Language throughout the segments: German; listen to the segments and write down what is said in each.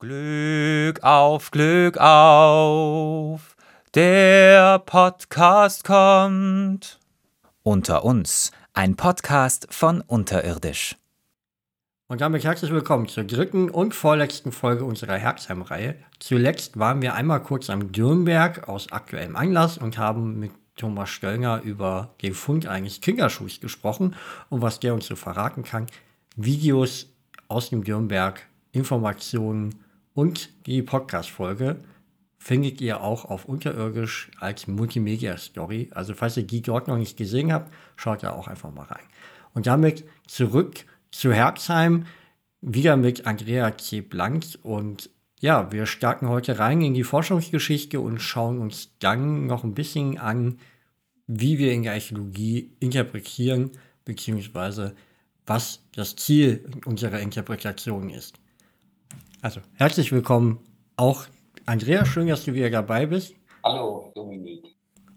Glück auf, Glück auf, der Podcast kommt. Unter uns, ein Podcast von Unterirdisch. Und damit herzlich willkommen zur dritten und vorletzten Folge unserer Herzheim-Reihe. Zuletzt waren wir einmal kurz am Dürnberg aus aktuellem Anlass und haben mit Thomas Stöllner über den Fund eines Kinderschuhs gesprochen und was der uns so verraten kann. Videos aus dem Dürnberg, Informationen und die Podcast-Folge findet ihr auch auf Unterirdisch als Multimedia-Story. Also falls ihr die dort noch nicht gesehen habt, schaut da auch einfach mal rein. Und damit zurück zu Herzheim, wieder mit Andrea C. Blank. Und ja, wir starten heute rein in die Forschungsgeschichte und schauen uns dann noch ein bisschen an, wie wir in der Archäologie interpretieren, beziehungsweise was das Ziel unserer Interpretation ist. Also, herzlich willkommen auch Andrea, schön, dass du wieder dabei bist. Hallo, Dominik.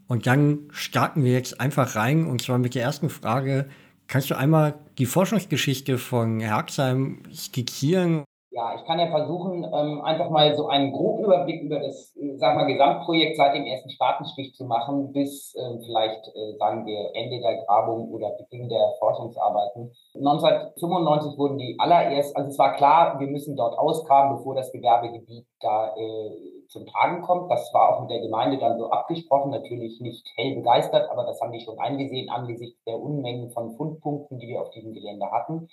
Und dann starten wir jetzt einfach rein und zwar mit der ersten Frage. Kannst du einmal die Forschungsgeschichte von Herxheim skizzieren ja, ich kann ja versuchen, ähm, einfach mal so einen groben Überblick über das, äh, sag mal, Gesamtprojekt seit dem ersten Spatenstich zu machen, bis äh, vielleicht, äh, sagen wir, Ende der Grabung oder Beginn der Forschungsarbeiten. 1995 wurden die allererst, also es war klar, wir müssen dort ausgraben, bevor das Gewerbegebiet da äh, zum Tragen kommt. Das war auch mit der Gemeinde dann so abgesprochen, natürlich nicht hell begeistert, aber das haben die schon eingesehen angesichts der Unmengen von Fundpunkten, die wir auf diesem Gelände hatten.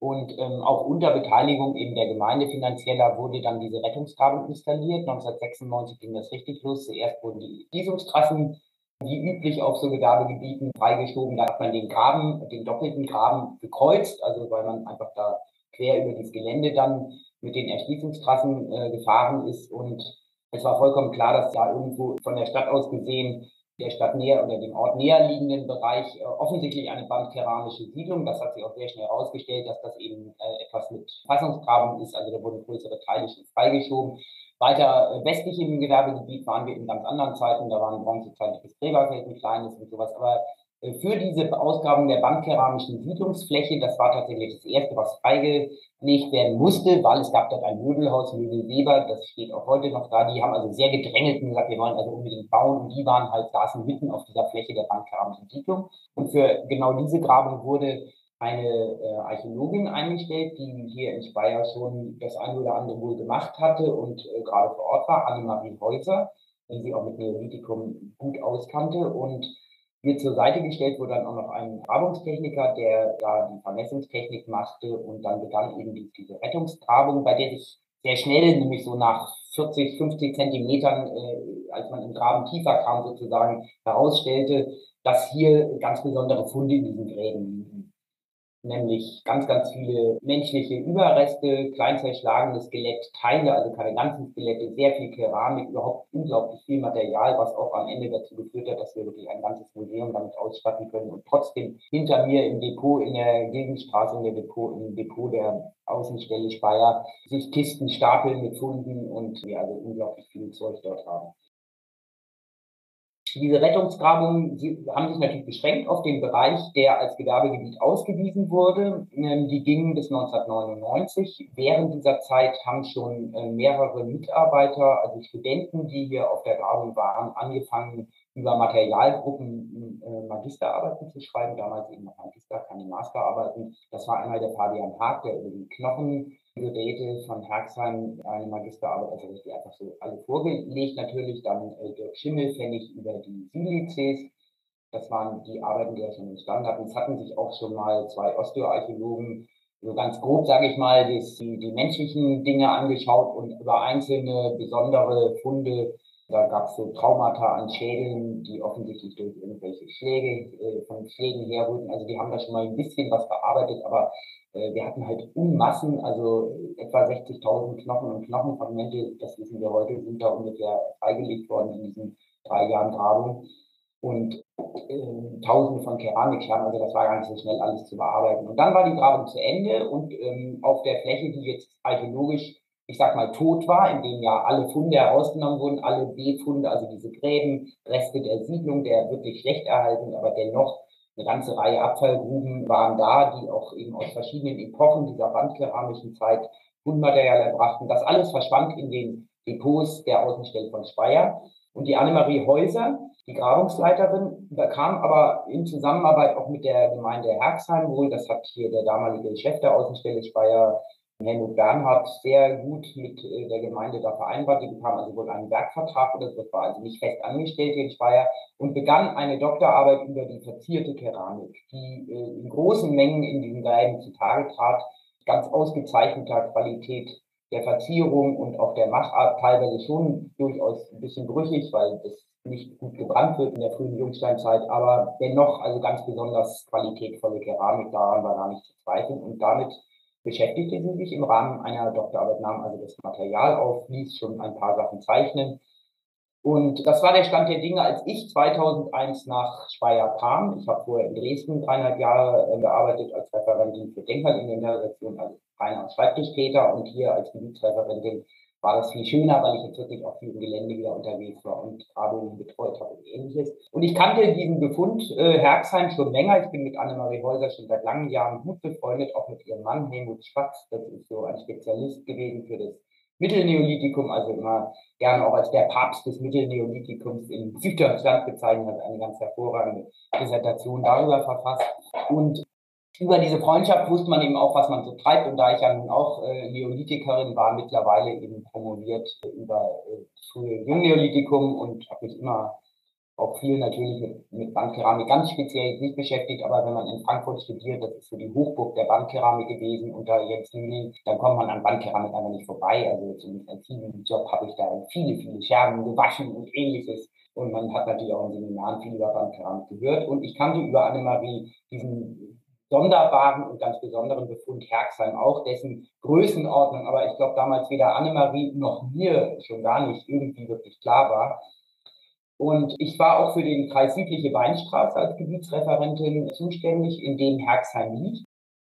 Und ähm, auch unter Beteiligung eben der Gemeinde finanzieller wurde dann diese Rettungsgrabung installiert. 1996 ging das richtig los. Zuerst wurden die Schließungstrassen wie üblich auf so Gewerbegebieten freigeschoben. Da hat man den Graben, den doppelten Graben gekreuzt, also weil man einfach da quer über dieses Gelände dann mit den Erschließungstrassen äh, gefahren ist. Und es war vollkommen klar, dass da irgendwo von der Stadt aus gesehen der Stadt näher oder dem Ort näher liegenden Bereich äh, offensichtlich eine bandkeramische Siedlung. Das hat sich auch sehr schnell herausgestellt, dass das eben äh, etwas mit Fassungsgraben ist. Also da wurden größere Teile schon freigeschoben. Weiter äh, westlich im Gewerbegebiet waren wir in ganz anderen Zeiten. Da waren bronzezeitliches Gräberfeld, ein kleines und sowas. Aber für diese Ausgrabung der bandkeramischen Siedlungsfläche, das war tatsächlich das erste, was freigelegt werden musste, weil es gab dort ein Möbelhaus, Möbelweber, das steht auch heute noch da. Die haben also sehr gedrängelt und gesagt, wir wollen also unbedingt bauen. Und die waren halt, saßen mitten auf dieser Fläche der bandkeramischen Siedlung. Und für genau diese Grabung wurde eine äh, Archäologin eingestellt, die hier in Speyer schon das eine oder andere wohl gemacht hatte und äh, gerade vor Ort war, Annemarie Häuser, die sie auch mit Neolithikum gut auskannte und mir zur Seite gestellt wurde dann auch noch ein Grabungstechniker, der da die Vermessungstechnik machte und dann begann eben die, diese Rettungsgrabung, bei der sich sehr schnell, nämlich so nach 40, 50 Zentimetern, äh, als man im Graben tiefer kam sozusagen, herausstellte, dass hier ganz besondere Funde in diesen Gräben liegen nämlich ganz, ganz viele menschliche Überreste, klein zerschlagene Skelettteile, also keine ganzen Skelette, sehr viel Keramik, überhaupt unglaublich viel Material, was auch am Ende dazu geführt hat, dass wir wirklich ein ganzes Museum damit ausstatten können und trotzdem hinter mir im Depot in der Gegenstraße, in der Depot, im Depot der Außenstelle Speyer sich Kisten stapeln mit Funden und wir also unglaublich viel Zeug dort haben. Diese Rettungsgrabungen haben sich natürlich beschränkt auf den Bereich, der als Gewerbegebiet ausgewiesen wurde. Ähm, die gingen bis 1999. Während dieser Zeit haben schon äh, mehrere Mitarbeiter, also Studenten, die hier auf der Grabung waren, angefangen, über Materialgruppen äh, Magisterarbeiten zu schreiben. Damals eben noch Magister, keine Masterarbeiten. Das war einmal der Fabian Haag, der über die Knochen Geräte von Herxheim eine Magisterarbeit, also die einfach so alle vorgelegt. Natürlich dann äh, Dirk Schimmelfennig über die Silices. Das waren die Arbeiten, die er schon entstanden hatten. Es hatten sich auch schon mal zwei Osteoarchäologen so ganz grob, sage ich mal, die, die menschlichen Dinge angeschaut und über einzelne besondere Funde da gab es so Traumata an Schädeln, die offensichtlich durch irgendwelche Schläge äh, von Schlägen herrührten. Also die haben da schon mal ein bisschen was bearbeitet, aber äh, wir hatten halt Unmassen, also etwa 60.000 Knochen und Knochenfragmente, das wissen wir heute, sind da ungefähr freigelegt worden in diesen drei Jahren Grabung. Und äh, Tausende von Keramikscherben, also das war gar nicht so schnell alles zu bearbeiten. Und dann war die Grabung zu Ende und ähm, auf der Fläche, die jetzt archäologisch ich sag mal, tot war, in dem ja alle Funde herausgenommen wurden, alle B-Funde, also diese Gräben, Reste der Siedlung, der wirklich schlecht erhalten, aber dennoch eine ganze Reihe Abfallgruben waren da, die auch eben aus verschiedenen Epochen dieser bandkeramischen Zeit Fundmaterial erbrachten. Das alles verschwand in den Depots der Außenstelle von Speyer. Und die Annemarie Häuser, die Grabungsleiterin, bekam aber in Zusammenarbeit auch mit der Gemeinde Herxheim wohl, das hat hier der damalige Chef der Außenstelle Speyer Helmut Bernhard sehr gut mit äh, der Gemeinde da vereinbart. Die bekam also wohl einen Werkvertrag oder das war also nicht fest angestellt in Speyer und begann eine Doktorarbeit über die verzierte Keramik, die äh, in großen Mengen in diesen Gräben zutage trat, ganz ausgezeichneter Qualität der Verzierung und auch der Machart, teilweise schon durchaus ein bisschen brüchig, weil das nicht gut gebrannt wird in der frühen Jungsteinzeit, aber dennoch also ganz besonders qualitätvolle Keramik, daran war gar nicht zu zweifeln und damit beschäftigte sie sich im Rahmen einer Doktorarbeit, nahm also das Material auf, ließ schon ein paar Sachen zeichnen. Und das war der Stand der Dinge, als ich 2001 nach Speyer kam. Ich habe vorher in Dresden dreieinhalb Jahre äh, gearbeitet als Referentin für Denkmalinventarisation, also reiner Schreibtischtäter und hier als Gebietsreferentin war das viel schöner, weil ich jetzt wirklich auf diesem Gelände wieder unterwegs war und Grabungen betreut habe und ähnliches. Und ich kannte diesen Befund äh, Herxheim schon länger. Ich bin mit Annemarie Häuser schon seit langen Jahren gut befreundet, auch mit ihrem Mann Helmut Spatz. Das ist so ein Spezialist gewesen für das Mittelneolithikum, also immer gerne auch als der Papst des Mittelneolithikums in Süddeutschland bezeichnet, hat eine ganz hervorragende Dissertation darüber verfasst. Und über diese Freundschaft wusste man eben auch, was man so treibt. Und da ich ja nun auch äh, Neolithikerin war, mittlerweile eben promoviert über äh, frühe Jungneolithikum und habe mich immer auch viel natürlich mit, mit Bandkeramik ganz speziell nicht beschäftigt, aber wenn man in Frankfurt studiert, das ist so die Hochburg der Bandkeramik gewesen unter Jens Lüning, dann kommt man an Bandkeramik einfach nicht vorbei. Also zumindest als Job habe ich da viele, viele Scherben gewaschen und ähnliches. Und man hat natürlich auch in Seminaren viel über Bandkeramik gehört. Und ich kannte über Annemarie diesen sonderbaren und ganz besonderen Befund Herxheim auch, dessen Größenordnung, aber ich glaube damals weder Annemarie noch mir schon gar nicht irgendwie wirklich klar war. Und ich war auch für den Kreis Südliche Weinstraße als Gebietsreferentin zuständig, in dem Herxheim liegt.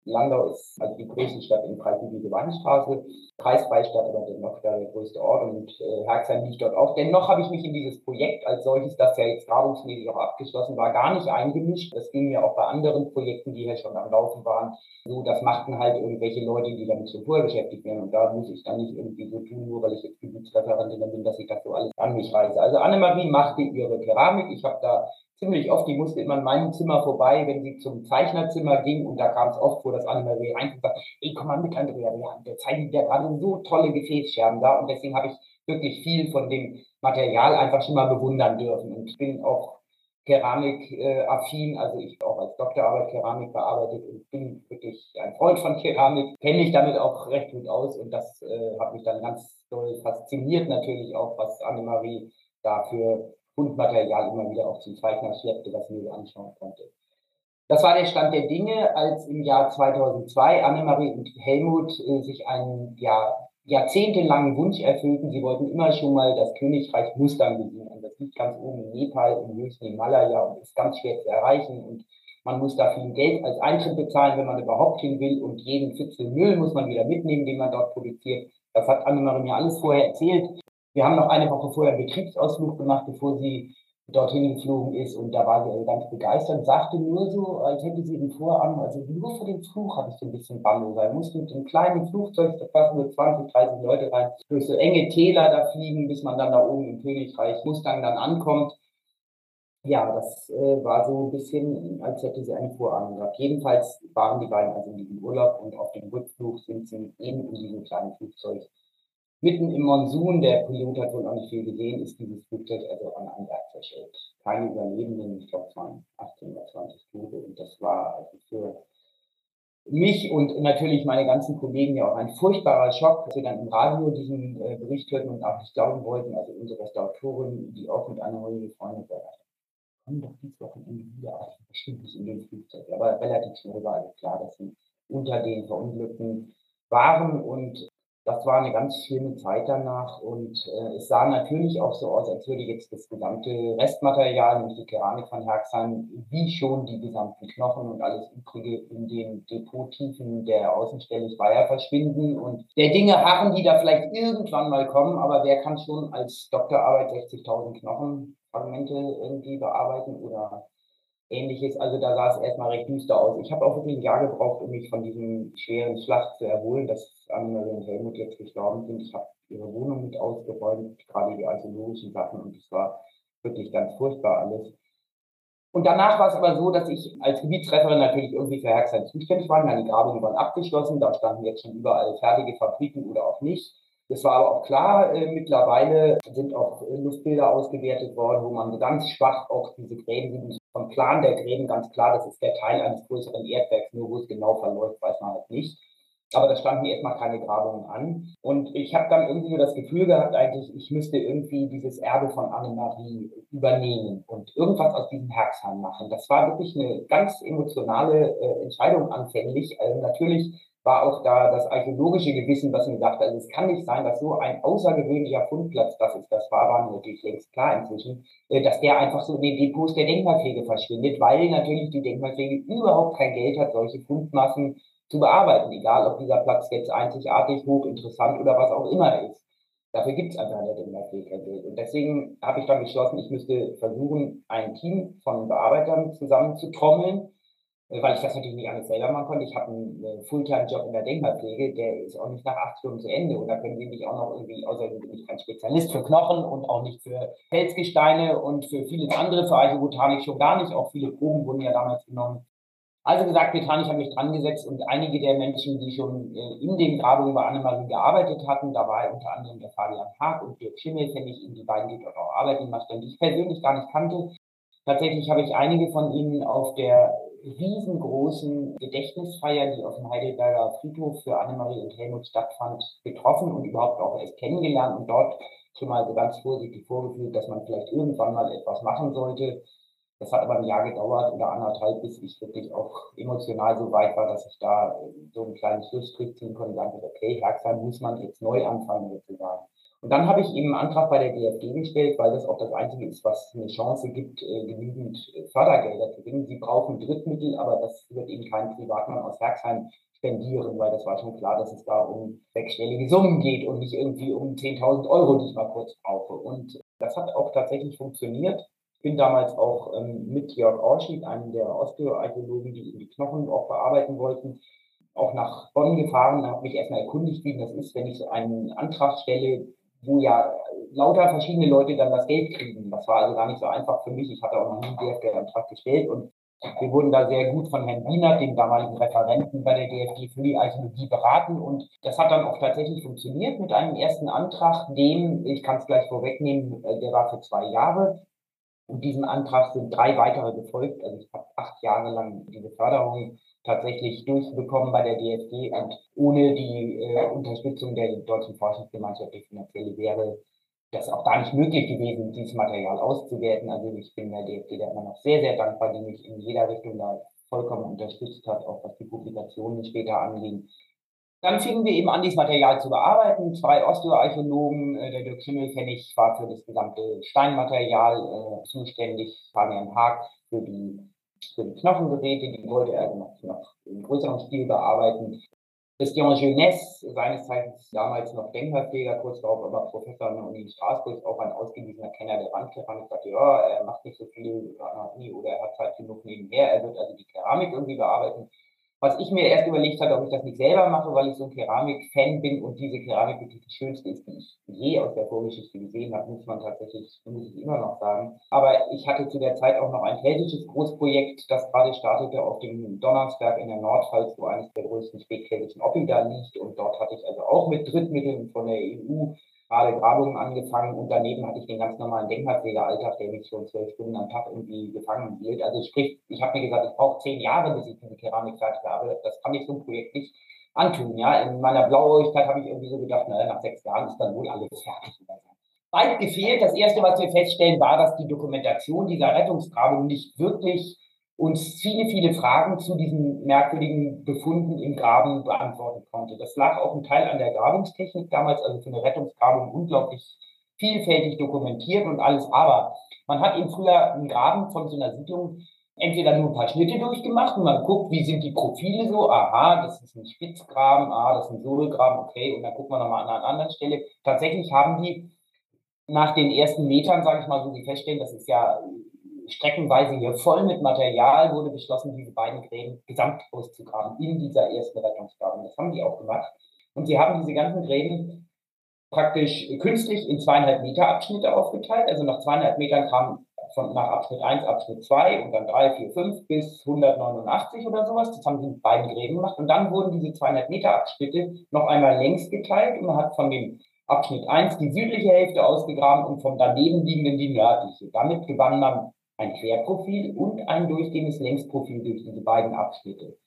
Landau ist also die größte Stadt im Kreis die Weinstraße, kreisfreie Stadt, aber dennoch der größte Ort und äh, Herxheim liegt dort auch. Dennoch habe ich mich in dieses Projekt als solches, das ja jetzt grabungsmäßig auch abgeschlossen war, gar nicht eingemischt. Das ging mir auch bei anderen Projekten, die ja schon am Laufen waren, so, das machten halt irgendwelche Leute, die damit schon vorher beschäftigt werden. Und da muss ich dann nicht irgendwie so tun, nur weil ich jetzt Gebietsreferentin bin, dass ich das so alles an mich reiße. Also Annemarie machte ihre Keramik. Ich habe da ziemlich oft, die musste immer in meinem Zimmer vorbei, wenn sie zum Zeichnerzimmer ging und da kam es oft vor, dass Annemarie reinkommt und sagt, ey, komm mal mit, Andrea, wir der zeichnet ja gerade so tolle Gefäßscherben da. Und deswegen habe ich wirklich viel von dem Material einfach schon mal bewundern dürfen. Und bin auch Keramik-affin, also ich auch als Doktorarbeit Keramik bearbeitet und bin wirklich ein Freund von Keramik, kenne mich damit auch recht gut aus und das äh, hat mich dann ganz doll fasziniert natürlich auch, was Annemarie dafür Fundmaterial immer wieder auch zum Zeichner schleppte, was mir anschauen konnte. Das war der Stand der Dinge, als im Jahr 2002 Annemarie und Helmut äh, sich einen ja, jahrzehntelangen Wunsch erfüllten. Sie wollten immer schon mal das Königreich Mustang besiegen. Das liegt ganz oben in Nepal, im höchsten Himalaya und ist ganz schwer zu erreichen. Und man muss da viel Geld als Eintritt bezahlen, wenn man überhaupt hin will. Und jeden Fitzel Müll muss man wieder mitnehmen, den man dort produziert. Das hat Annemarie mir alles vorher erzählt. Wir haben noch eine Woche vorher einen Betriebsausflug gemacht, bevor sie dorthin geflogen ist und da war sie also ganz begeistert, sagte nur so, als hätte sie den Vorabend, also nur für den Flug hatte ich so ein bisschen Bammel, weil musste mit einem kleinen Flugzeug, da passen nur 20, 30 Leute rein, durch so enge Täler da fliegen, bis man dann da oben im Königreich Mustang dann ankommt. Ja, das äh, war so ein bisschen, als hätte sie einen Vorabend gehabt. Jedenfalls waren die beiden also in diesem Urlaub und auf dem Rückflug sind sie eben in diesem kleinen Flugzeug Mitten im Monsun, der Pilot hat wohl auch nicht viel gesehen, ist dieses Flugzeug also an ein Berg zerschellt. Keine Überlebenden, ich glaube es waren 18 oder 20 Tote und das war also für mich und natürlich meine ganzen Kollegen ja auch ein furchtbarer Schock, als wir dann im Radio diesen äh, Bericht hörten und auch nicht glauben wollten, also unsere Restauratorin, die auch mit einer Runde befreundet war, kommen doch dieses Wochenende wieder, bestimmt nicht in den Flugzeug. Aber relativ schnell war also klar, dass sie unter den Verunglückten waren und das war eine ganz schlimme Zeit danach und äh, es sah natürlich auch so aus, als würde jetzt das gesamte Restmaterial, nämlich die Keramik von Herxheim, wie schon die gesamten Knochen und alles Übrige in den Depottiefen der Außenstelle Speyer verschwinden und der Dinge harren, die da vielleicht irgendwann mal kommen, aber wer kann schon als Doktorarbeit 60.000 Knochenfragmente irgendwie bearbeiten oder ähnliches. Also da sah es erstmal recht düster aus. Ich habe auch wirklich ein Jahr gebraucht, um mich von diesem schweren Schlacht zu erholen, dass Annemarie und Helmut jetzt gestorben sind. Ich habe ihre Wohnung mit ausgeräumt, gerade die archäologischen Sachen und es war wirklich ganz furchtbar alles. Und danach war es aber so, dass ich als Gebietstrefferin natürlich irgendwie für Herxheim zuständig war. Meine Grabungen waren abgeschlossen, da standen jetzt schon überall fertige Fabriken oder auch nicht. Das war aber auch klar, äh, mittlerweile sind auch äh, Luftbilder ausgewertet worden, wo man ganz schwach auch diese Gräben sieht. Vom Plan der Gräben ganz klar, das ist der Teil eines größeren Erdwerks, nur wo es genau verläuft, weiß man halt nicht. Aber da standen erstmal keine Grabungen an. Und ich habe dann irgendwie nur das Gefühl gehabt, eigentlich, ich müsste irgendwie dieses Erbe von Annemarie übernehmen und irgendwas aus diesem Herzheim machen. Das war wirklich eine ganz emotionale äh, Entscheidung anfänglich. Also natürlich war auch da das archäologische Gewissen, was mir sagte, also es kann nicht sein, dass so ein außergewöhnlicher Fundplatz, das ist das war, war natürlich längst klar inzwischen, äh, dass der einfach so in den Depots der Denkmalpflege verschwindet, weil natürlich die Denkmalpflege überhaupt kein Geld hat, solche Fundmassen zu bearbeiten, egal ob dieser Platz jetzt einzigartig, hochinteressant oder was auch immer ist. Dafür gibt es einfach in der Geld. Und deswegen habe ich dann beschlossen, ich müsste versuchen, ein Team von Bearbeitern zusammenzutrommeln, äh, weil ich das natürlich nicht alles selber machen konnte. Ich habe einen äh, Fulltime-Job in der Denkmalpflege, der ist auch nicht nach acht Stunden zu Ende. Und da können Sie mich auch noch irgendwie, außerdem bin ich kein Spezialist für Knochen und auch nicht für Felsgesteine und für vieles andere, für Archäobotanik schon gar nicht. Auch viele Proben wurden ja damals genommen. Also gesagt, getan, ich habe mich dran gesetzt und einige der Menschen, die schon äh, in den Grabungen bei Annemarie gearbeitet hatten, da war unter anderem der Fabian Haag und Dirk Schimmel, kenne ich die beiden, die dort auch arbeiten, die ich persönlich gar nicht kannte. Tatsächlich habe ich einige von ihnen auf der riesengroßen Gedächtnisfeier, die auf dem Heidelberger Friedhof für Annemarie und Helmut stattfand, getroffen und überhaupt auch erst kennengelernt und dort schon mal so ganz vorsichtig vorgefühlt, dass man vielleicht irgendwann mal etwas machen sollte. Das hat aber ein Jahr gedauert oder anderthalb, bis ich wirklich auch emotional so weit war, dass ich da so einen kleinen Schlussstrich ziehen konnte und sagen, okay, Herxheim muss man jetzt neu anfangen sozusagen. Und dann habe ich eben einen Antrag bei der DFG gestellt, weil das auch das Einzige ist, was eine Chance gibt, äh, genügend äh, Fördergelder zu gewinnen. Sie brauchen Drittmittel, aber das wird eben kein Privatmann aus Werksheim spendieren, weil das war schon klar, dass es da um sechsstellige Summen geht und nicht irgendwie um 10.000 Euro, die ich mal kurz brauche. Und das hat auch tatsächlich funktioniert. Bin damals auch ähm, mit Jörg Orschied, einem der Osteoarchäologen, die die Knochen auch bearbeiten wollten, auch nach Bonn gefahren und habe mich erstmal erkundigt, wie das ist, wenn ich so einen Antrag stelle, wo ja lauter verschiedene Leute dann das Geld kriegen. Das war also gar nicht so einfach für mich. Ich hatte auch noch nie einen DFG-Antrag gestellt und wir wurden da sehr gut von Herrn Wiener, dem damaligen Referenten bei der DFG für die Archäologie beraten und das hat dann auch tatsächlich funktioniert mit einem ersten Antrag, dem, ich kann es gleich vorwegnehmen, äh, der war für zwei Jahre und diesem Antrag sind drei weitere gefolgt. Also ich habe acht Jahre lang diese Förderung tatsächlich durchbekommen bei der DFG und ohne die äh, Unterstützung der Deutschen Forschungsgemeinschaft, die finanzielle, wäre das auch gar nicht möglich gewesen, dieses Material auszuwerten. Also ich bin der DFG da immer noch sehr, sehr dankbar, die mich in jeder Richtung da vollkommen unterstützt hat, auch was die Publikationen später anging. Dann fingen wir eben an, dieses Material zu bearbeiten. Zwei Osteoarchäologen, äh, der Dirk Schimmel kenne ich, war für das gesamte Steinmaterial äh, zuständig, Fabian Haag für die für die Knochengeräte, die wollte er noch, noch im größeren Stil bearbeiten. Christian Jeunesse, seines Zeichens damals noch Denkmalpfleger, kurz darauf aber Professor an der Uni Straßburg, auch ein ausgewiesener Kenner der Wandkeramik, sagte, ja, er macht nicht so viel oder er hat Zeit genug nebenher, er wird also die Keramik irgendwie bearbeiten. Was ich mir erst überlegt hatte, ob ich das nicht selber mache, weil ich so ein Keramik-Fan bin und diese Keramik wirklich die schönste ist, die ich je aus der Vorgeschichte gesehen habe, muss man tatsächlich, muss ich immer noch sagen. Aber ich hatte zu der Zeit auch noch ein keltisches Großprojekt, das gerade startete auf dem Donnersberg in der Nordpfalz, wo eines der größten spätkeltischen Oppida liegt. Und dort hatte ich also auch mit Drittmitteln von der EU gerade Grabungen angefangen und daneben hatte ich den ganz normalen Denkmalpflegealltag, der mich schon zwölf Stunden am Tag irgendwie gefangen hielt. Also sprich, ich habe mir gesagt, ich brauche zehn Jahre, bis ich diese Keramik fertig habe. Das kann ich so ein Projekt nicht antun. Ja, in meiner Blauäugigkeit habe ich irgendwie so gedacht, naja, nach sechs Jahren ist dann wohl alles fertig. Weit gefehlt. Das erste, was wir feststellen, war, dass die Dokumentation dieser Rettungsgrabung nicht wirklich uns viele, viele Fragen zu diesen merkwürdigen Befunden im Graben beantworten konnte. Das lag auch ein Teil an der Grabungstechnik damals, also für eine Rettungsgrabung unglaublich vielfältig dokumentiert und alles. Aber man hat eben früher einen Graben von so einer Siedlung entweder nur ein paar Schnitte durchgemacht und man guckt, wie sind die Profile so. Aha, das ist ein Spitzgraben, ah, das ist ein Sohlgraben, okay, und dann guckt man nochmal an einer anderen Stelle. Tatsächlich haben die nach den ersten Metern, sage ich mal, so, die feststellen, das ist ja streckenweise hier voll mit Material, wurde beschlossen, diese beiden Gräben gesamt auszugraben in dieser ersten Rettungsgrabung. Das haben die auch gemacht. Und sie haben diese ganzen Gräben praktisch künstlich in zweieinhalb Meter Abschnitte aufgeteilt. Also nach zweieinhalb Metern kam von nach Abschnitt 1, Abschnitt 2 und dann 3, 4, 5 bis 189 oder sowas. Das haben sie mit beiden Gräben gemacht. Und dann wurden diese 200 Meter Abschnitte noch einmal längs geteilt und man hat von dem Abschnitt 1 die südliche Hälfte ausgegraben und vom daneben liegenden die nördliche. Damit gewann man ein Querprofil und ein durchgehendes Längsprofil durch diese beiden Abschnitte.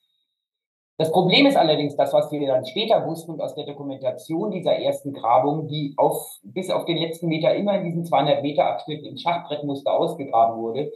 Das Problem ist allerdings das, was wir dann später wussten und aus der Dokumentation dieser ersten Grabung, die auf, bis auf den letzten Meter immer in diesen 200 Meter Abschnitten im Schachbrettmuster ausgegraben wurde,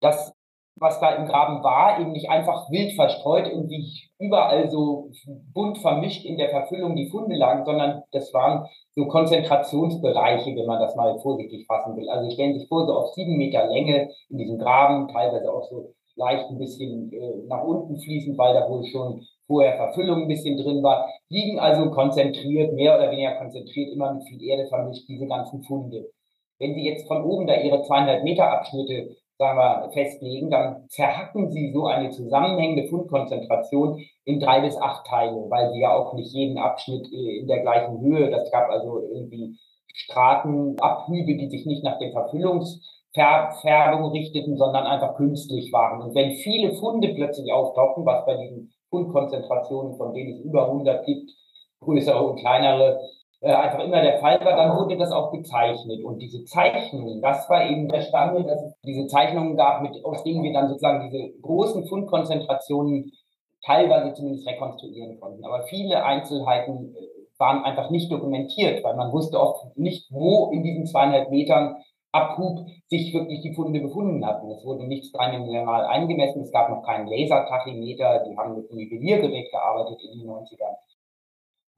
dass was da im Graben war, eben nicht einfach wild verstreut und wie überall so bunt vermischt in der Verfüllung die Funde lagen, sondern das waren so Konzentrationsbereiche, wenn man das mal vorsichtig fassen will. Also stellen sich vor, so auf sieben Meter Länge in diesem Graben, teilweise auch so leicht ein bisschen äh, nach unten fließend, weil da wohl schon vorher Verfüllung ein bisschen drin war, liegen also konzentriert, mehr oder weniger konzentriert, immer mit viel Erde vermischt, diese ganzen Funde. Wenn Sie jetzt von oben da Ihre zweieinhalb Meter Abschnitte sagen wir, festlegen, dann zerhacken sie so eine zusammenhängende Fundkonzentration in drei bis acht Teile, weil sie ja auch nicht jeden Abschnitt äh, in der gleichen Höhe, das gab also irgendwie Stratenabhübe, die sich nicht nach den Verfüllungsfärbungen richteten, sondern einfach künstlich waren. Und wenn viele Funde plötzlich auftauchen, was bei diesen Fundkonzentrationen, von denen es über 100 gibt, größere und kleinere, äh, einfach immer der Fall war, dann wurde das auch gezeichnet. Und diese Zeichnungen, das war eben der Stammel, dass es diese Zeichnungen gab, mit, aus denen wir dann sozusagen diese großen Fundkonzentrationen teilweise zumindest rekonstruieren konnten. Aber viele Einzelheiten äh, waren einfach nicht dokumentiert, weil man wusste oft nicht, wo in diesen zweieinhalb Metern Abhub sich wirklich die Funde befunden hatten. Es wurde nichts dreidimensional eingemessen, es gab noch keinen Lasertachymeter, die haben mit einem Nivelliergerät gearbeitet in den 90ern.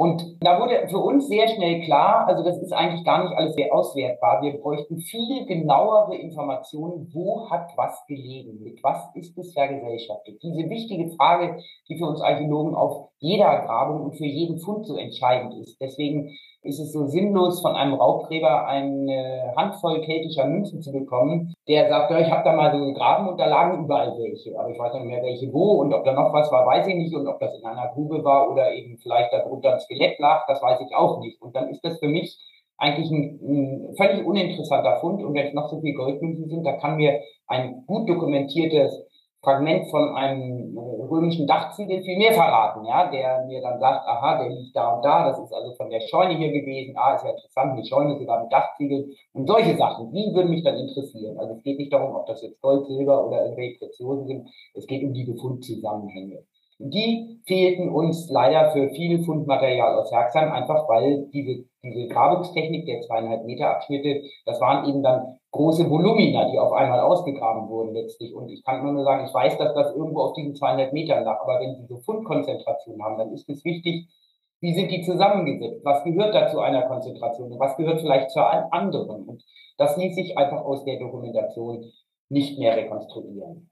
Und da wurde für uns sehr schnell klar, also das ist eigentlich gar nicht alles sehr auswertbar. Wir bräuchten viel genauere Informationen, wo hat was gelegen, mit was ist es vergesellschaftet. Diese wichtige Frage, die für uns Archäologen auf jeder Grabung und für jeden Fund so entscheidend ist. Deswegen ist es so sinnlos, von einem Raubgräber eine Handvoll keltischer Münzen zu bekommen, der sagt, ja, ich habe da mal so gegraben und da lagen überall welche, aber ich weiß nicht mehr welche wo. Und ob da noch was war, weiß ich nicht. Und ob das in einer Grube war oder eben vielleicht darunter ein Skelett lag, das weiß ich auch nicht. Und dann ist das für mich eigentlich ein, ein völlig uninteressanter Fund. Und wenn es noch so viele Goldmünzen sind, da kann mir ein gut dokumentiertes Fragment von einem römischen Dachziegel viel mehr verraten, ja, der mir dann sagt, aha, der liegt da und da, das ist also von der Scheune hier gewesen, ah, ist ja interessant, die Scheune sogar mit Dachziegel und solche Sachen, die würden mich dann interessieren. Also es geht nicht darum, ob das jetzt Gold, Silber oder irgendwelche Preziosen sind, es geht um die Gefundzusammenhänge. Die fehlten uns leider für viel Fundmaterial aus Herxheim, einfach weil diese, diese Grabungstechnik der zweieinhalb Meter Abschnitte, das waren eben dann große Volumina, die auf einmal ausgegraben wurden letztlich. Und ich kann nur sagen, ich weiß, dass das irgendwo auf diesen zweieinhalb Metern lag, aber wenn Sie so Fundkonzentrationen haben, dann ist es wichtig, wie sind die zusammengesetzt? Was gehört da zu einer Konzentration? Was gehört vielleicht zu einem anderen? Und das ließ sich einfach aus der Dokumentation nicht mehr rekonstruieren.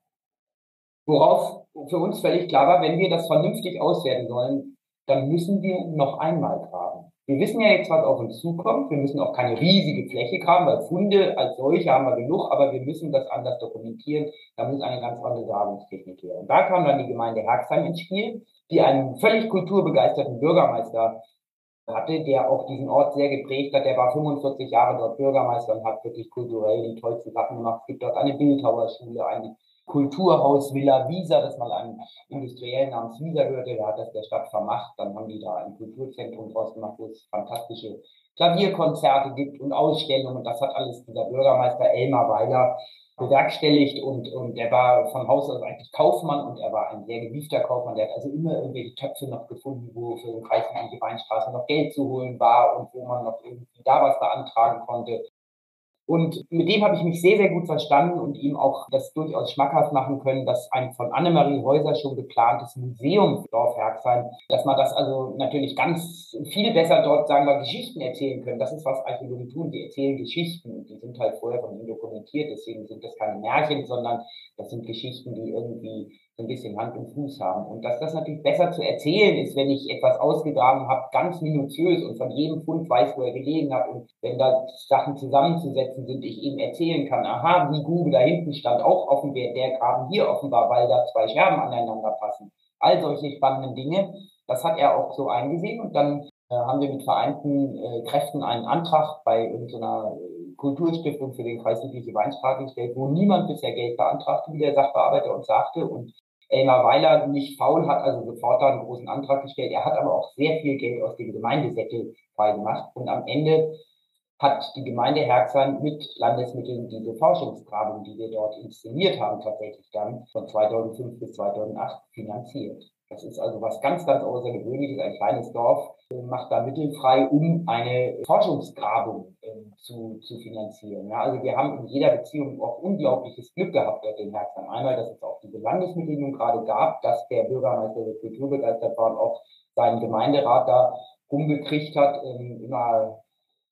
Worauf für uns völlig klar war, wenn wir das vernünftig auswerten sollen, dann müssen wir noch einmal graben. Wir wissen ja jetzt, was auf uns zukommt. Wir müssen auch keine riesige Fläche graben, weil Funde als solche haben wir genug, aber wir müssen das anders dokumentieren. Da muss eine ganz andere Grabungstechnik her. Und da kam dann die Gemeinde Herxheim ins Spiel, die einen völlig kulturbegeisterten Bürgermeister hatte, der auch diesen Ort sehr geprägt hat. Der war 45 Jahre dort Bürgermeister und hat wirklich kulturell die tollsten Sachen gemacht. Es gibt dort eine Bildhauerschule, eine Kulturhaus Villa Visa, das mal einem Industriellen namens Visa gehörte, der hat das der Stadt vermacht. Dann haben die da ein Kulturzentrum draus gemacht, wo es fantastische Klavierkonzerte gibt und Ausstellungen. Das hat alles dieser Bürgermeister Elmar Weiler bewerkstelligt und, und er war von Haus aus eigentlich Kaufmann und er war ein sehr gewiefter Kaufmann. Der hat also immer irgendwelche Töpfe noch gefunden, wo für den Kreis die Weinstraße noch Geld zu holen war und wo man noch irgendwie da was beantragen konnte. Und mit dem habe ich mich sehr, sehr gut verstanden und ihm auch das durchaus schmackhaft machen können, dass ein von Annemarie Häuser schon geplantes Museum Dorf Herxheim, dass man das also natürlich ganz viel besser dort, sagen wir, Geschichten erzählen können. Das ist, was Archäologen tun. Die erzählen Geschichten und die sind halt vorher von ihm dokumentiert. Deswegen sind das keine Märchen, sondern das sind Geschichten, die irgendwie so ein bisschen Hand und Fuß haben. Und dass das natürlich besser zu erzählen ist, wenn ich etwas ausgegraben habe, ganz minutiös und von jedem Fund weiß, wo er gelegen hat. Und wenn da Sachen zusammenzusetzen sind, ich eben erzählen kann, aha, die Grube da hinten stand auch offen, der Graben hier offenbar, weil da zwei Scherben aneinander passen. All solche spannenden Dinge. Das hat er auch so eingesehen und dann äh, haben wir mit vereinten äh, Kräften einen Antrag bei irgendeiner äh, Kulturstiftung für den Kreis Südliche Weinsprache gestellt, wo niemand bisher Geld beantragte, wie der Sachbearbeiter uns sagte. Und Elmar Weiler nicht faul hat also sofort da einen großen Antrag gestellt. Er hat aber auch sehr viel Geld aus dem Gemeindesäckel freigemacht. Und am Ende hat die Gemeinde Herxheim mit Landesmitteln diese Forschungsgrabung, die wir dort inszeniert haben, tatsächlich dann von 2005 bis 2008 finanziert. Das ist also was ganz, ganz Außergewöhnliches. Ein kleines Dorf macht da Mittel frei, um eine Forschungsgrabung äh, zu, zu finanzieren. Ja, also wir haben in jeder Beziehung auch unglaubliches Glück gehabt dort in Herzheim. Einmal, dass es auch diese Landesmittel nun gerade gab, dass der Bürgermeister der kulturbegeistert war und auch seinen Gemeinderat da rumgekriegt hat, ähm, immer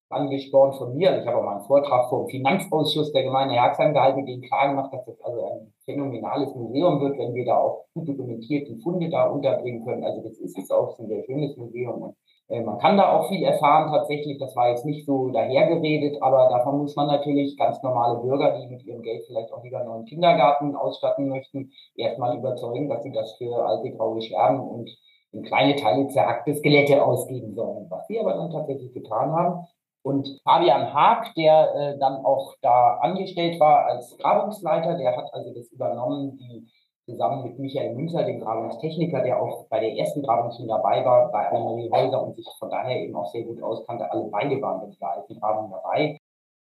angespornt von mir. Ich habe auch mal einen Vortrag vom Finanzausschuss der Gemeinde Herxheim gehalten, dem klar gemacht, dass das also ein phänomenales Museum wird, wenn wir da auch gut dokumentierte Funde da unterbringen können. Also das ist jetzt auch ein sehr schönes Museum und äh, man kann da auch viel erfahren tatsächlich. Das war jetzt nicht so dahergeredet, aber davon muss man natürlich ganz normale Bürger, die mit ihrem Geld vielleicht auch wieder einen neuen Kindergarten ausstatten möchten, erstmal überzeugen, dass sie das für alte graue Scherben und in kleine Teile zerhackte Skelette ausgeben sollen. Was sie aber dann tatsächlich getan haben, und Fabian Haag, der äh, dann auch da angestellt war als Grabungsleiter, der hat also das übernommen, die zusammen mit Michael Münzer, dem Grabungstechniker, der auch bei der ersten Grabung schon dabei war, bei Annemarie Häuser und sich von daher eben auch sehr gut auskannte. Alle beide waren bei dieser alten Grabung dabei.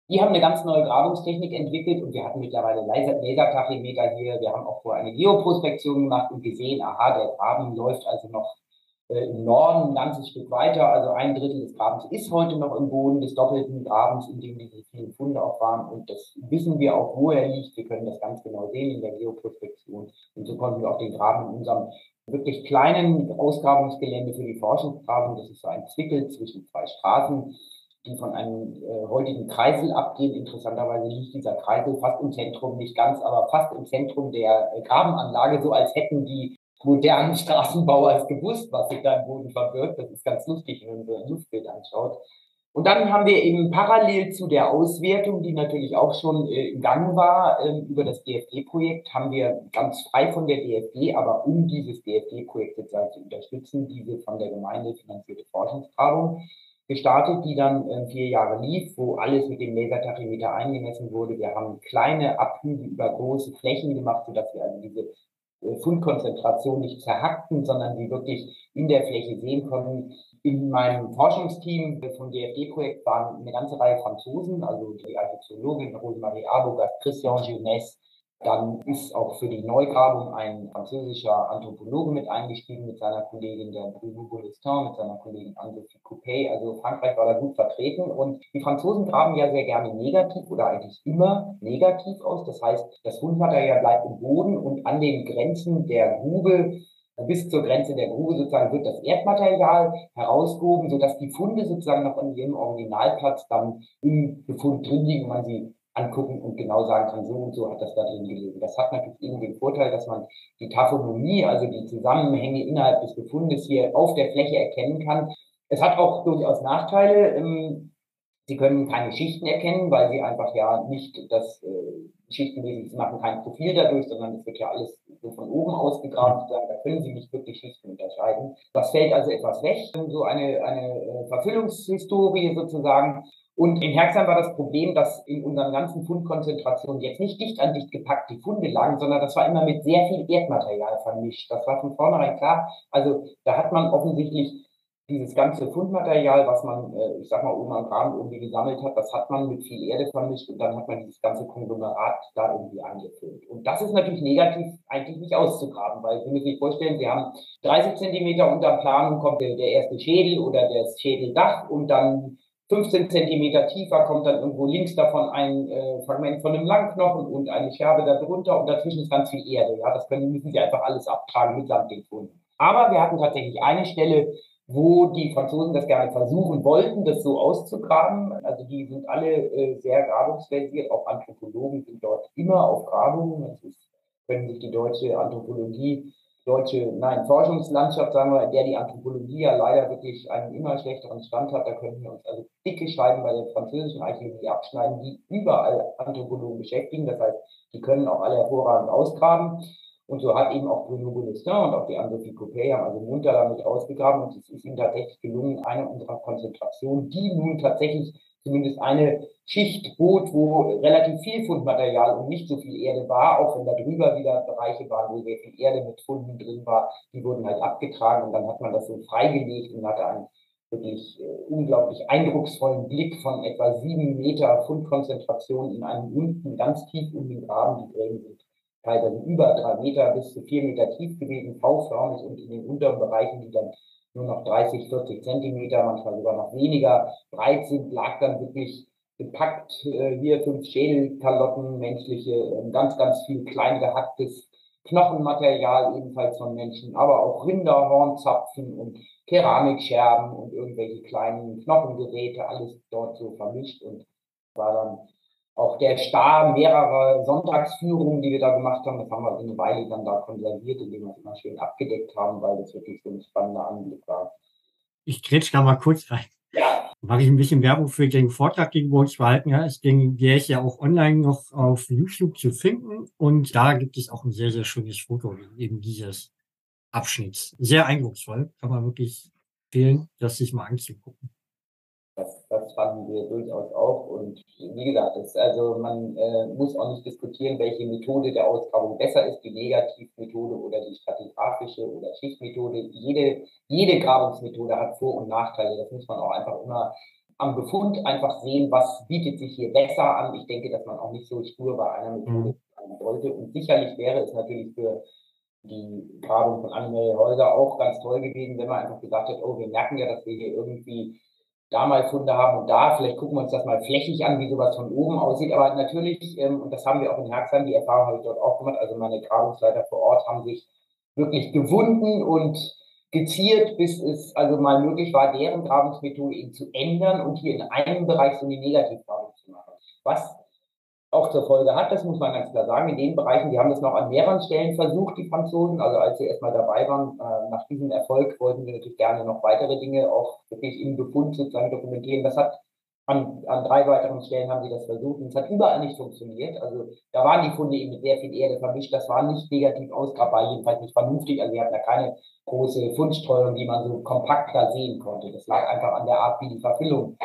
Die haben eine ganz neue Grabungstechnik entwickelt und wir hatten mittlerweile Lasertachymeter hier. Wir haben auch vorher eine Geoprospektion gemacht und gesehen, aha, der Graben läuft also noch im Norden ein ganzes Stück weiter, also ein Drittel des Grabens ist heute noch im Boden des doppelten Grabens, in dem diese vielen Funde auch waren. Und das wissen wir auch, wo er liegt. Wir können das ganz genau sehen in der Geoprospektion. Und so konnten wir auch den Graben in unserem wirklich kleinen Ausgrabungsgelände für die Forschungsgrabung, das ist so ein Zwickel zwischen zwei Straßen, die von einem äh, heutigen Kreisel abgehen. Interessanterweise liegt dieser Kreisel fast im Zentrum, nicht ganz, aber fast im Zentrum der äh, Grabenanlage, so als hätten die modernen Straßenbauers gewusst, was sich da im Boden verbirgt. Das ist ganz lustig, wenn man so ein Luftbild anschaut. Und dann haben wir eben parallel zu der Auswertung, die natürlich auch schon äh, im Gang war, äh, über das DFG-Projekt, haben wir ganz frei von der DFG, aber um dieses DFG-Projekt sozusagen zu unterstützen, diese von der Gemeinde finanzierte Forschungsgrabung gestartet, die dann äh, vier Jahre lief, wo alles mit dem Lasertachymeter eingemessen wurde. Wir haben kleine Abhüge über große Flächen gemacht, sodass wir also diese Fundkonzentration nicht zerhackten, sondern die wirklich in der Fläche sehen konnten. In meinem Forschungsteam vom DFG-Projekt waren eine ganze Reihe Franzosen, also die Archäologin Rosemarie Abogat, Christian Jeunesse, dann ist auch für die Neugrabung ein französischer Anthropologe mit eingestiegen mit seiner Kollegin der Bruno Boulestin, mit seiner Kollegin Anne-Sophie Coupé. Also Frankreich war da gut vertreten und die Franzosen graben ja sehr gerne negativ oder eigentlich immer negativ aus. Das heißt, das Fundmaterial bleibt im Boden und an den Grenzen der Grube bis zur Grenze der Grube sozusagen wird das Erdmaterial herausgehoben, sodass die Funde sozusagen noch an ihrem Originalplatz dann im Befund drin liegen und man sie angucken und genau sagen kann, so und so hat das da drin gelegen. Das hat natürlich eben den Vorteil, dass man die Taphonomie, also die Zusammenhänge innerhalb des Befundes hier auf der Fläche erkennen kann. Es hat auch durchaus Nachteile. Ähm, sie können keine Schichten erkennen, weil sie einfach ja nicht das äh, schichtenmäßig, sie machen kein Profil dadurch, sondern es wird ja alles so von oben ausgegraben. Da können sie nicht wirklich Schichten unterscheiden. Das fällt also etwas weg, so eine, eine äh, Verfüllungshistorie sozusagen. Und in Herxheim war das Problem, dass in unseren ganzen Fundkonzentrationen jetzt nicht dicht an dicht gepackt die Funde lagen, sondern das war immer mit sehr viel Erdmaterial vermischt. Das war von vornherein klar. Also da hat man offensichtlich dieses ganze Fundmaterial, was man, äh, ich sag mal, oben am Graben irgendwie gesammelt hat, das hat man mit viel Erde vermischt und dann hat man dieses ganze Konglomerat da irgendwie angefüllt. Und das ist natürlich negativ eigentlich nicht auszugraben, weil Sie müssen sich vorstellen, Sie haben 30 Zentimeter unter Planung kommt der, der erste Schädel oder das Schädeldach und dann 15 Zentimeter tiefer kommt dann irgendwo links davon ein äh, Fragment von einem Langknochen und eine Scherbe darunter und dazwischen ist ganz viel Erde. Ja, das können, müssen Sie einfach alles abtragen mitsamt den Funden. Aber wir hatten tatsächlich eine Stelle, wo die Franzosen das gerne versuchen wollten, das so auszugraben. Also die sind alle äh, sehr grabungsversiert, auch Anthropologen sind dort immer auf Grabungen. Das ist können sich die deutsche Anthropologie, deutsche, nein, Forschungslandschaft, sagen wir, der die Anthropologie ja leider wirklich einen immer schlechteren Stand hat. Da können wir uns also dicke Scheiben bei der französischen Archäologie abschneiden, die überall Anthropologen beschäftigen. Das heißt, die können auch alle hervorragend ausgraben. Und so hat eben auch Bruno Boulestin und auch die Anne-Sophie Coupé haben also munter damit ausgegraben und es ist ihnen tatsächlich gelungen, eine unserer Konzentrationen, die nun tatsächlich zumindest eine Schicht bot, wo relativ viel Fundmaterial und nicht so viel Erde war, auch wenn da drüber wieder Bereiche waren, wo sehr viel Erde mit Funden drin war, die wurden halt abgetragen und dann hat man das so freigelegt und hatte einen wirklich äh, unglaublich eindrucksvollen Blick von etwa sieben Meter Fundkonzentration in einem unten ganz tief um den Graben. Die Gräben sind teilweise über drei Meter bis zu vier Meter tief gewesen, V-förmig und in den unteren Bereichen, die dann nur noch 30, 40 Zentimeter, manchmal sogar noch weniger breit sind, lag dann wirklich gepackt äh, hier fünf Schädelkalotten, menschliche, äh, ganz, ganz viel klein gehacktes Knochenmaterial ebenfalls von Menschen, aber auch Rinderhornzapfen und Keramikscherben und irgendwelche kleinen Knochengeräte, alles dort so vermischt und war dann auch der Star mehrerer Sonntagsführungen, die wir da gemacht haben, das haben wir eine Weile dann da konserviert, indem wir es immer schön abgedeckt haben, weil das wirklich so ein spannender Anblick war. Ich kretsch da mal kurz rein. Ja. Mache ich ein bisschen Werbung für den Vortrag, den wir uns verhalten. Ja, ich denke, der ist ja auch online noch auf YouTube zu finden. Und da gibt es auch ein sehr, sehr schönes Foto eben dieses Abschnitts. Sehr eindrucksvoll. Kann man wirklich empfehlen, das sich mal anzugucken. Das, das fanden wir durchaus auch. Und wie gesagt, das, also man äh, muss auch nicht diskutieren, welche Methode der Ausgrabung besser ist, die Negativmethode oder die stratigraphische oder Schichtmethode. Jede, jede Grabungsmethode hat Vor- und Nachteile. Das muss man auch einfach immer am Befund einfach sehen, was bietet sich hier besser an. Ich denke, dass man auch nicht so stur bei einer Methode sein sollte. Und sicherlich wäre es natürlich für die Grabung von Annemarie Häuser auch ganz toll gewesen, wenn man einfach gesagt hat, oh, wir merken ja, dass wir hier irgendwie da mal Funde haben und da. Vielleicht gucken wir uns das mal flächig an, wie sowas von oben aussieht. Aber natürlich, ähm, und das haben wir auch in Herxheim, die Erfahrung habe ich dort auch gemacht, also meine Grabungsleiter vor Ort haben sich wirklich gewunden und geziert, bis es also mal möglich war, deren Grabungsmethode eben zu ändern und hier in einem Bereich so eine Negativgrabung zu machen. Was auch zur Folge hat, das muss man ganz klar sagen, in den Bereichen, die haben das noch an mehreren Stellen versucht, die Franzosen, also als sie erstmal dabei waren, äh, nach diesem Erfolg wollten sie natürlich gerne noch weitere Dinge auch wirklich im Befund sozusagen dokumentieren. Das hat an, an drei weiteren Stellen haben sie das versucht und es hat überall nicht funktioniert. Also da waren die Funde eben mit sehr viel Erde vermischt. Das war nicht negativ ausgrabbar, jedenfalls nicht vernünftig. Also wir hatten da keine große Fundstreuung, die man so kompakt da sehen konnte. Das lag einfach an der Art, wie die Verfüllung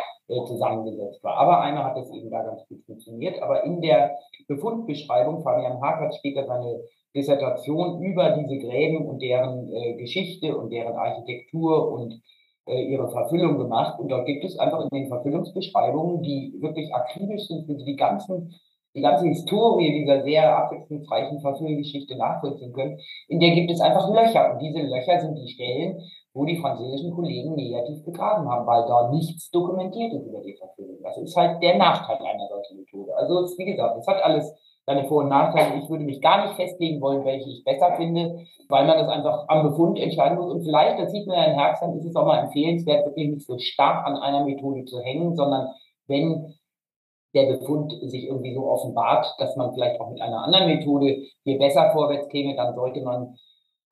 zusammengesetzt war. Aber einmal hat es eben da ganz gut funktioniert. Aber in der Befundbeschreibung, Fabian Haag hat später seine Dissertation über diese Gräben und deren äh, Geschichte und deren Architektur und äh, ihre Verfüllung gemacht. Und dort gibt es einfach in den Verfüllungsbeschreibungen, die wirklich akribisch sind, für die ganzen die ganze Historie dieser sehr abwechslungsreichen Verfüllgeschichte nachvollziehen können, in der gibt es einfach Löcher. Und diese Löcher sind die Stellen, wo die französischen Kollegen negativ begraben haben, weil da nichts dokumentiert ist über die Verfüllung. Das ist halt der Nachteil einer solchen Methode. Also, wie gesagt, es hat alles seine Vor- und Nachteile. Ich würde mich gar nicht festlegen wollen, welche ich besser finde, weil man das einfach am Befund entscheiden muss. Und vielleicht, das sieht man ja in Herbst, ist es auch mal empfehlenswert, wirklich nicht so stark an einer Methode zu hängen, sondern wenn der Befund sich irgendwie so offenbart, dass man vielleicht auch mit einer anderen Methode hier besser vorwärts käme, dann sollte man,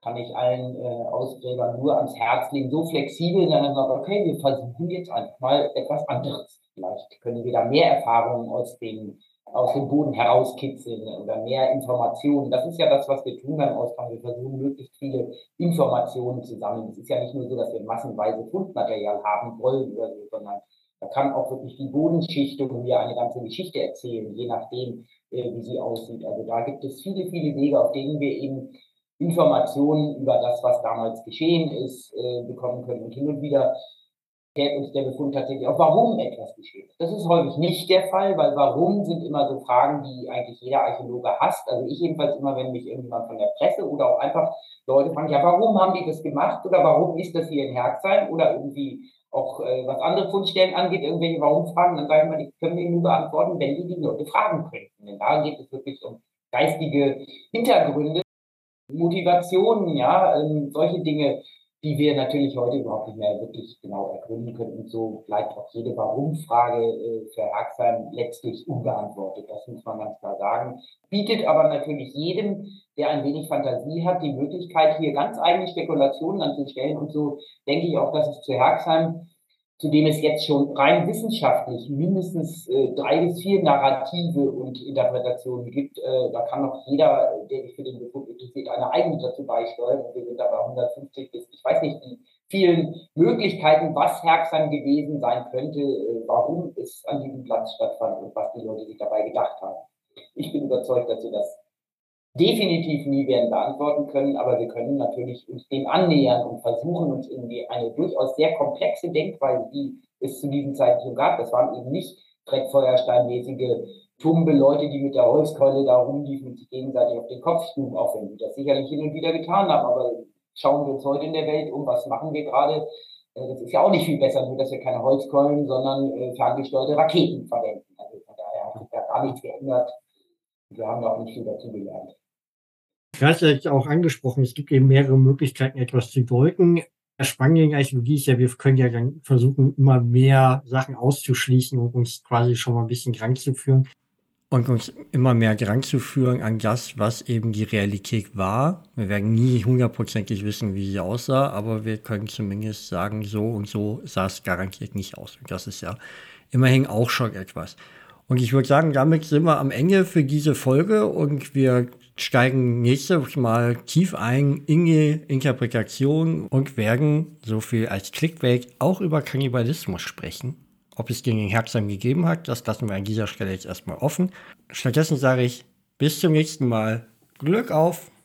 kann ich allen äh, Ausgräbern nur ans Herz legen, so flexibel man sagt, okay, wir versuchen jetzt einfach mal etwas anderes. Vielleicht können wir da mehr Erfahrungen aus dem, aus dem Boden herauskitzeln oder mehr Informationen. Das ist ja das, was wir tun beim Ausgang. Wir versuchen, möglichst viele Informationen zu sammeln. Es ist ja nicht nur so, dass wir massenweise Fundmaterial haben wollen oder so, sondern da kann auch wirklich die Bodenschichtung mir eine ganze Geschichte erzählen, je nachdem, äh, wie sie aussieht. Also da gibt es viele, viele Wege, auf denen wir eben Informationen über das, was damals geschehen ist, äh, bekommen können. Und hin und wieder klärt uns der Befund tatsächlich auch, warum etwas geschehen ist. Das ist häufig nicht der Fall, weil warum sind immer so Fragen, die eigentlich jeder Archäologe hasst. Also ich jedenfalls immer, wenn mich irgendjemand von der Presse oder auch einfach Leute fragen, ja, warum haben die das gemacht oder warum ist das hier in Herzheim oder irgendwie auch äh, was andere Fundstellen angeht, irgendwelche Warum-Fragen, dann sagen wir, die können wir nur beantworten, wenn die die Leute fragen könnten. Denn da geht es wirklich um geistige Hintergründe, Motivationen, ja, ähm, solche Dinge. die wir natürlich heute überhaupt nicht mehr wirklich genau ergründen können. Und so bleibt auch jede Warum-Frage äh, für Herxheim letztlich unbeantwortet. Das muss man ganz klar sagen. Bietet aber natürlich jedem, der ein wenig Fantasie hat, die Möglichkeit, hier ganz eigene Spekulationen anzustellen. Und so denke ich auch, dass es zu Herxheim zu dem es jetzt schon rein wissenschaftlich mindestens äh, drei bis vier Narrative und Interpretationen gibt. Äh, da kann noch jeder, der sich für den Befund interessiert, eine eigene dazu beisteuern. Wir sind dabei 150 bis, ich weiß nicht, die vielen Möglichkeiten, was Herxheim gewesen sein könnte, äh, warum es an diesem Platz stattfand und was die Leute sich dabei gedacht haben. Ich bin überzeugt, dass wir das definitiv nie werden beantworten können, aber wir können natürlich uns dem annähern und versuchen, uns irgendwie eine durchaus sehr komplexe Denkweise, die es zu diesem Zeitpunkt gab, das waren eben nicht Fred Feuerstein-mäßige tumbe Leute, die mit der Holzkeule da rumliefen und sich gegenseitig auf den Kopf schlugen, auch wenn die das sicherlich hin und wieder getan haben, aber schauen wir uns heute in der Welt um, was machen wir gerade? Äh, das ist ja auch nicht viel besser, nur dass wir keine Holzkeulen, sondern äh, ferngesteuerte Raketen verwenden. Also von daher hat sich da gar nichts geändert. Wir haben auch nicht viel dazu gelernt. Ja auch angesprochen, es gibt eben mehrere Möglichkeiten, etwas zu deuten. Das Spannende Archäologie ist ja, wir können ja dann versuchen, immer mehr Sachen auszuschließen und uns quasi schon mal ein bisschen krank zu führen und uns immer mehr dran zu führen an das, was eben die Realität war. Wir werden nie hundertprozentig wissen, wie sie aussah, aber wir können zumindest sagen, so und so sah es garantiert nicht aus. Und das ist ja immerhin auch schon etwas. Und ich würde sagen, damit sind wir am Ende für diese Folge und wir steigen nächstes Mal tief ein in die Interpretation und werden, so viel als Clickbait, auch über Kannibalismus sprechen. Ob es den in Herzheim gegeben hat, das lassen wir an dieser Stelle jetzt erstmal offen. Stattdessen sage ich bis zum nächsten Mal. Glück auf!